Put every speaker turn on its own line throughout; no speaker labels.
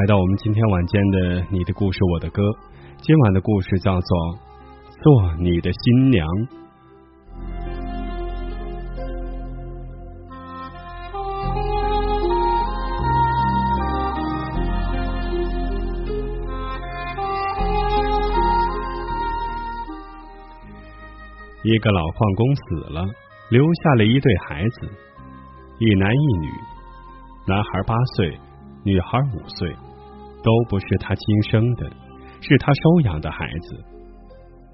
来到我们今天晚间的《你的故事我的歌》。今晚的故事叫做《做你的新娘》。一个老矿工死了，留下了一对孩子，一男一女，男孩八岁。女孩五岁，都不是他亲生的，是他收养的孩子。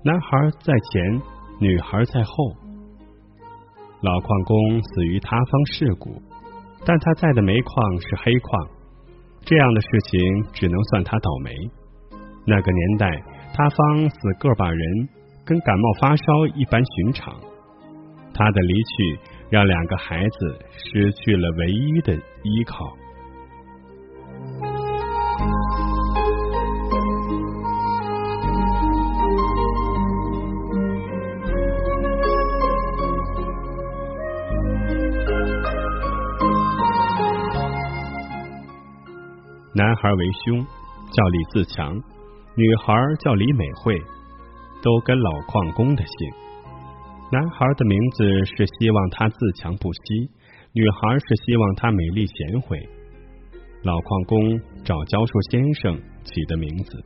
男孩在前，女孩在后。老矿工死于塌方事故，但他在的煤矿是黑矿，这样的事情只能算他倒霉。那个年代，塌方死个把人，跟感冒发烧一般寻常。他的离去，让两个孩子失去了唯一的依靠。男孩为兄，叫李自强；女孩叫李美惠，都跟老矿工的姓。男孩的名字是希望他自强不息，女孩是希望他美丽贤惠。老矿工找教授先生起的名字。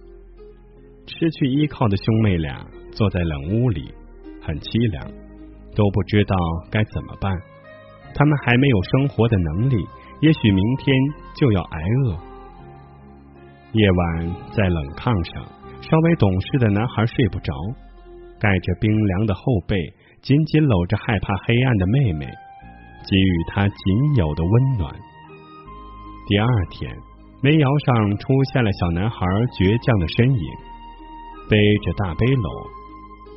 失去依靠的兄妹俩坐在冷屋里，很凄凉，都不知道该怎么办。他们还没有生活的能力，也许明天就要挨饿。夜晚在冷炕上，稍微懂事的男孩睡不着，盖着冰凉的后背，紧紧搂着害怕黑暗的妹妹，给予她仅有的温暖。第二天，煤窑上出现了小男孩倔强的身影，背着大背篓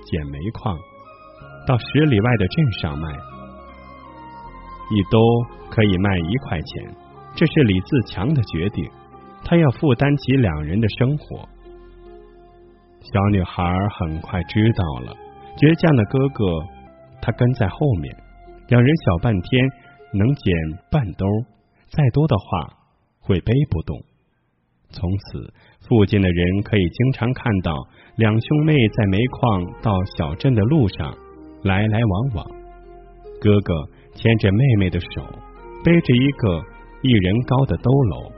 捡煤矿，到十里外的镇上卖，一兜可以卖一块钱，这是李自强的决定。他要负担起两人的生活。小女孩很快知道了，倔强的哥哥他跟在后面，两人小半天能捡半兜，再多的话会背不动。从此，附近的人可以经常看到两兄妹在煤矿到小镇的路上来来往往，哥哥牵着妹妹的手，背着一个一人高的兜篓。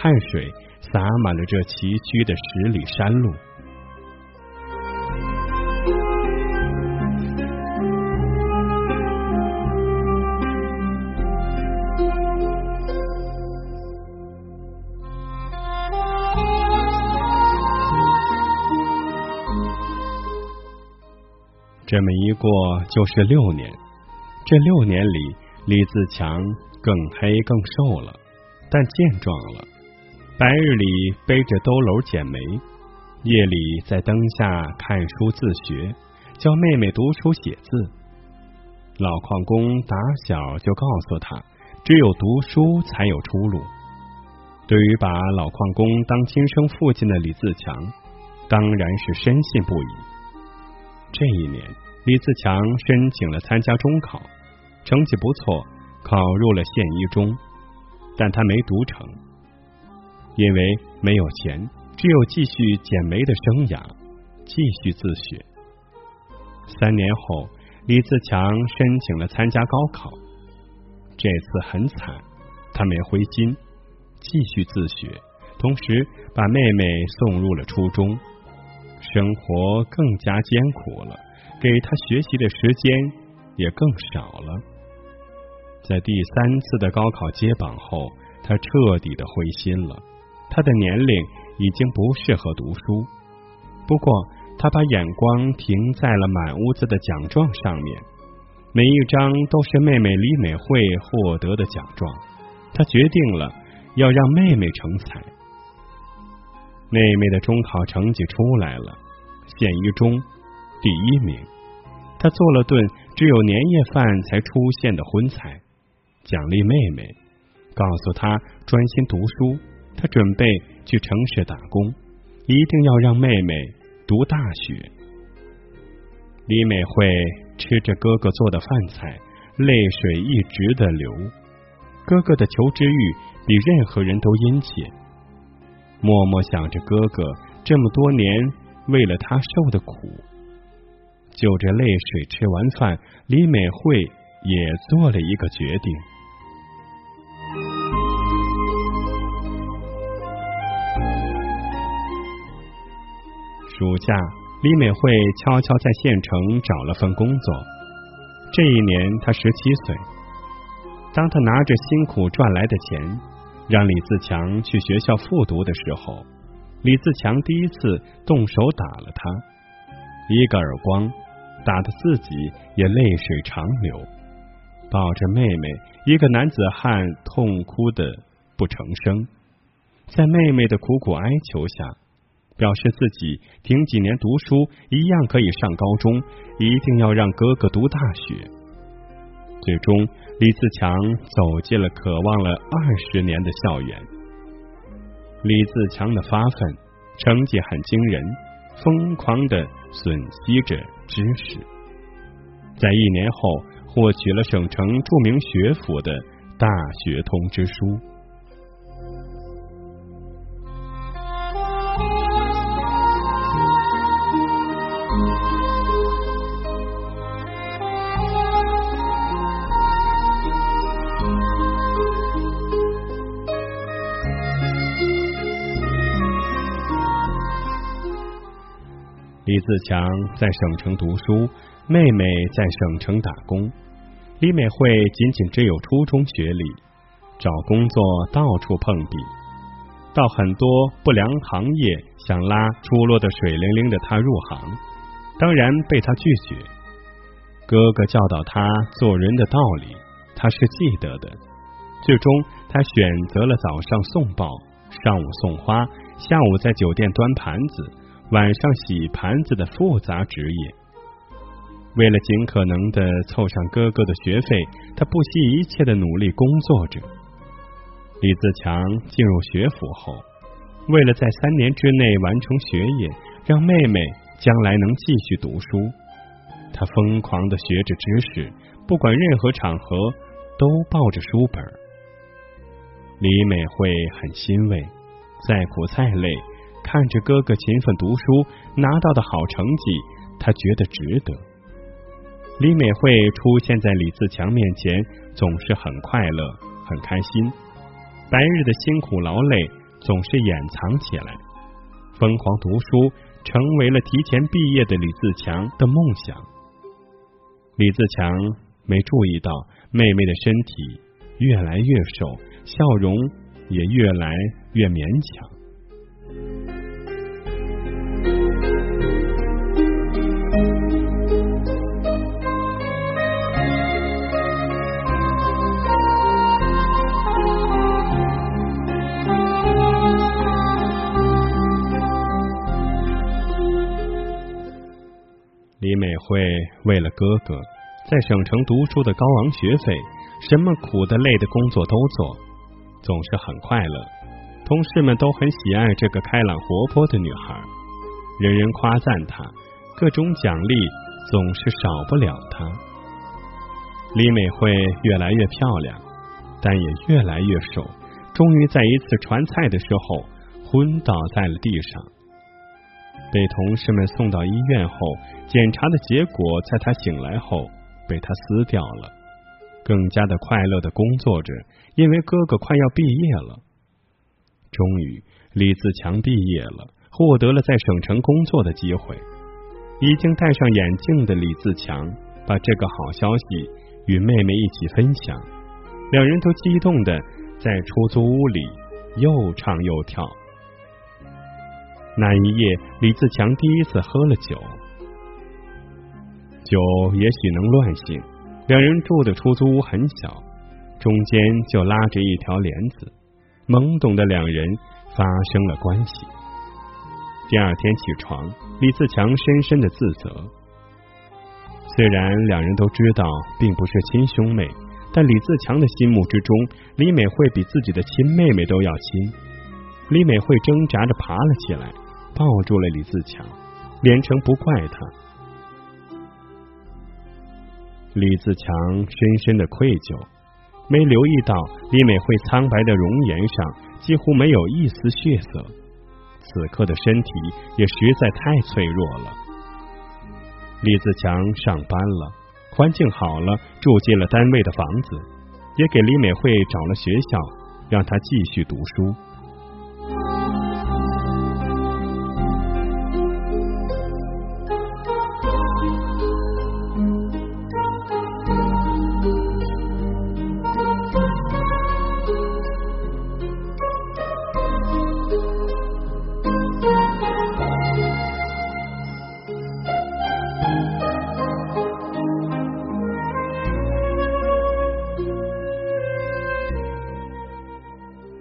汗水洒满了这崎岖的十里山路。这么一过就是六年，这六年里，李自强更黑更瘦了，但健壮了。白日里背着兜篓捡煤，夜里在灯下看书自学，教妹妹读书写字。老矿工打小就告诉他，只有读书才有出路。对于把老矿工当亲生父亲的李自强，当然是深信不疑。这一年，李自强申请了参加中考，成绩不错，考入了县一中，但他没读成，因为没有钱，只有继续捡煤的生涯，继续自学。三年后，李自强申请了参加高考，这次很惨，他没灰心。继续自学，同时把妹妹送入了初中。生活更加艰苦了，给他学习的时间也更少了。在第三次的高考接榜后，他彻底的灰心了。他的年龄已经不适合读书。不过，他把眼光停在了满屋子的奖状上面，每一张都是妹妹李美惠获得的奖状。他决定了。要让妹妹成才。妹妹的中考成绩出来了，县一中第一名。他做了顿只有年夜饭才出现的荤菜，奖励妹妹，告诉她专心读书。他准备去城市打工，一定要让妹妹读大学。李美惠吃着哥哥做的饭菜，泪水一直的流。哥哥的求知欲。比任何人都殷切，默默想着哥哥这么多年为了他受的苦。就着泪水吃完饭，李美惠也做了一个决定。暑假，李美惠悄悄在县城找了份工作。这一年，她十七岁。当她拿着辛苦赚来的钱。让李自强去学校复读的时候，李自强第一次动手打了他，一个耳光打得自己也泪水长流，抱着妹妹，一个男子汉痛哭的不成声，在妹妹的苦苦哀求下，表示自己停几年读书一样可以上高中，一定要让哥哥读大学。最终，李自强走进了渴望了二十年的校园。李自强的发奋，成绩很惊人，疯狂的吮吸着知识，在一年后获取了省城著名学府的大学通知书。自强在省城读书，妹妹在省城打工。李美惠仅仅只有初中学历，找工作到处碰壁，到很多不良行业想拉出落的水灵灵的她入行，当然被他拒绝。哥哥教导他做人的道理，他是记得的。最终，他选择了早上送报，上午送花，下午在酒店端盘子。晚上洗盘子的复杂职业，为了尽可能的凑上哥哥的学费，他不惜一切的努力工作着。李自强进入学府后，为了在三年之内完成学业，让妹妹将来能继续读书，他疯狂的学着知识，不管任何场合都抱着书本。李美惠很欣慰，再苦再累。看着哥哥勤奋读书拿到的好成绩，他觉得值得。李美惠出现在李自强面前，总是很快乐、很开心。白日的辛苦劳累总是掩藏起来，疯狂读书成为了提前毕业的李自强的梦想。李自强没注意到妹妹的身体越来越瘦，笑容也越来越勉强。会为了哥哥，在省城读书的高昂学费，什么苦的累的工作都做，总是很快乐。同事们都很喜爱这个开朗活泼的女孩，人人夸赞她，各种奖励总是少不了她。李美惠越来越漂亮，但也越来越瘦，终于在一次传菜的时候昏倒在了地上。被同事们送到医院后，检查的结果在他醒来后被他撕掉了。更加的快乐的工作着，因为哥哥快要毕业了。终于，李自强毕业了，获得了在省城工作的机会。已经戴上眼镜的李自强把这个好消息与妹妹一起分享，两人都激动的在出租屋里又唱又跳。那一夜，李自强第一次喝了酒，酒也许能乱性。两人住的出租屋很小，中间就拉着一条帘子，懵懂的两人发生了关系。第二天起床，李自强深深的自责。虽然两人都知道并不是亲兄妹，但李自强的心目之中，李美惠比自己的亲妹妹都要亲。李美惠挣扎着爬了起来。抱住了李自强，连城不怪他。李自强深深的愧疚，没留意到李美惠苍白的容颜上几乎没有一丝血色，此刻的身体也实在太脆弱了。李自强上班了，环境好了，住进了单位的房子，也给李美惠找了学校，让她继续读书。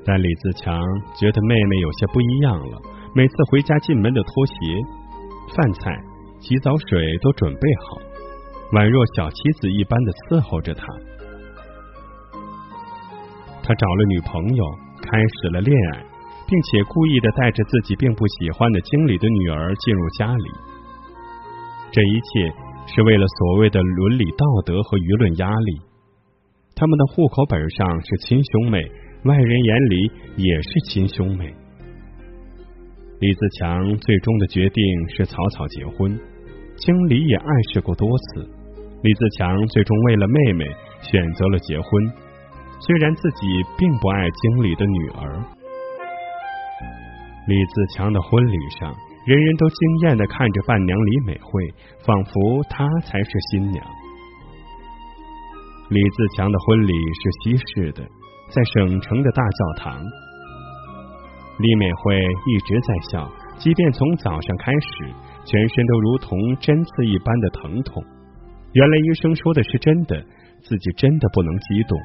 但李自强觉得妹妹有些不一样了，每次回家进门的拖鞋、饭菜、洗澡水都准备好，宛若小妻子一般的伺候着他。他找了女朋友，开始了恋爱，并且故意的带着自己并不喜欢的经理的女儿进入家里。这一切是为了所谓的伦理道德和舆论压力。他们的户口本上是亲兄妹。外人眼里也是亲兄妹。李自强最终的决定是草草结婚，经理也暗示过多次。李自强最终为了妹妹选择了结婚，虽然自己并不爱经理的女儿。李自强的婚礼上，人人都惊艳的看着伴娘李美惠，仿佛她才是新娘。李自强的婚礼是西式的。在省城的大教堂，李美惠一直在笑，即便从早上开始，全身都如同针刺一般的疼痛。原来医生说的是真的，自己真的不能激动。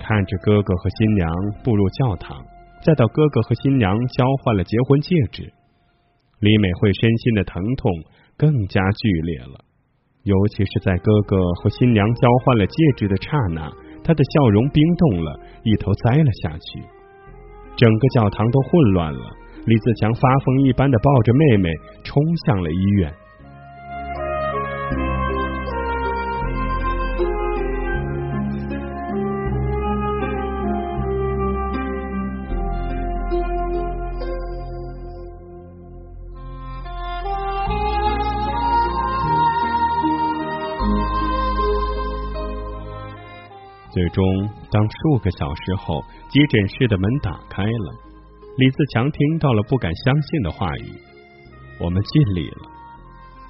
看着哥哥和新娘步入教堂，再到哥哥和新娘交换了结婚戒指，李美惠身心的疼痛更加剧烈了。尤其是在哥哥和新娘交换了戒指的刹那，他的笑容冰冻了，一头栽了下去。整个教堂都混乱了，李自强发疯一般的抱着妹妹冲向了医院。最终，当数个小时后，急诊室的门打开了，李自强听到了不敢相信的话语：“我们尽力了。”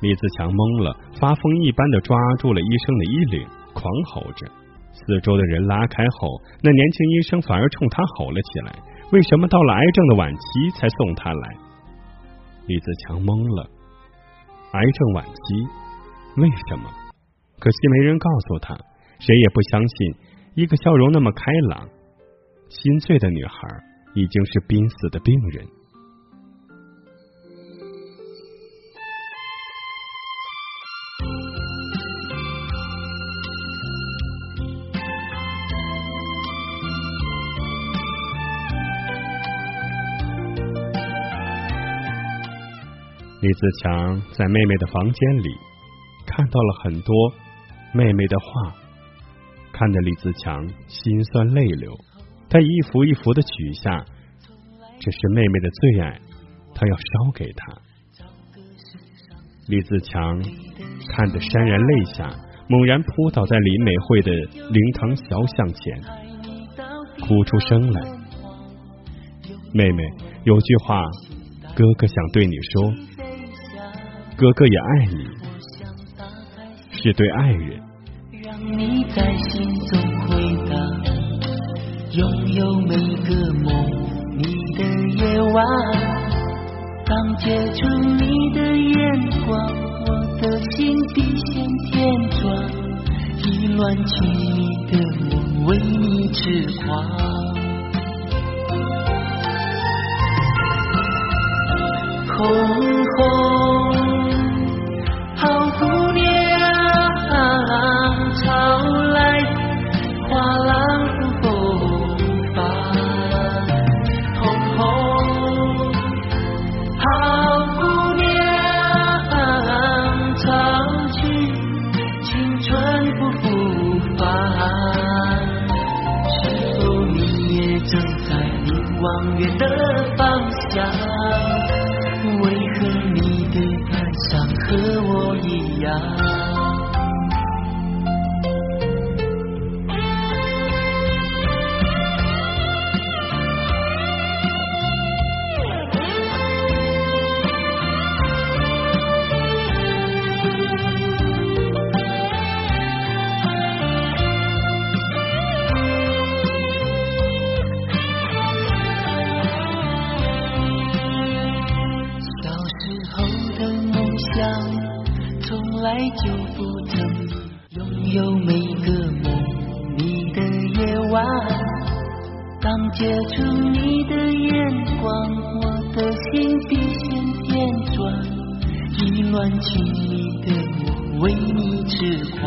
李自强懵了，发疯一般的抓住了医生的衣领，狂吼着。四周的人拉开后，那年轻医生反而冲他吼了起来：“为什么到了癌症的晚期才送他来？”李自强懵了，癌症晚期？为什么？可惜没人告诉他，谁也不相信。一个笑容那么开朗心碎的女孩已经是濒死的病人。李自强在妹妹的房间里看到了很多妹妹的画。看得李自强心酸泪流。他一幅一幅的取下，这是妹妹的最爱，他要烧给她。李自强看得潸然泪下，猛然扑倒在林美惠的灵堂小巷前，哭出声来。妹妹，有句话，哥哥想对你说，哥哥也爱你，是对爱人。
你在心中回荡，拥有每个梦你的夜晚，当接触你的眼光，我的心比线天转，意乱情迷的我为你痴狂。红红望远的就不曾拥有每个梦你的夜晚。当接触你的眼光，我的心比线旋转，意乱情迷的我为你痴狂。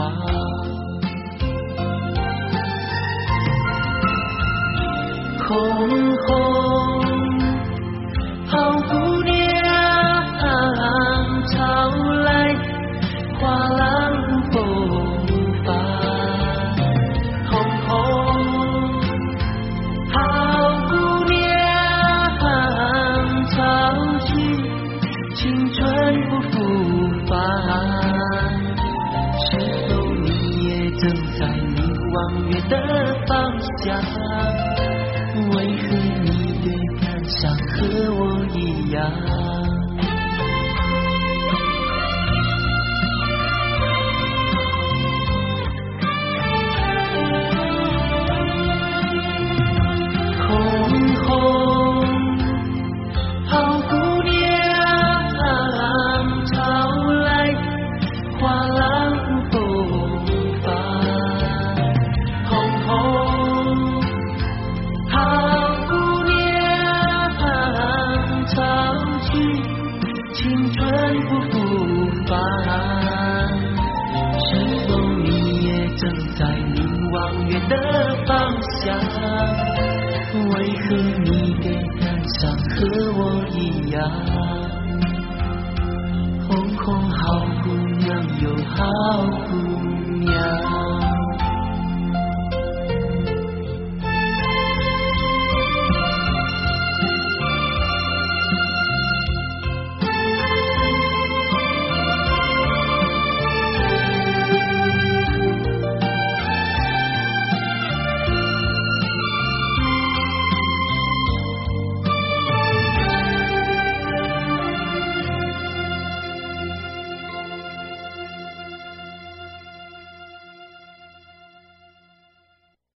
有好姑娘。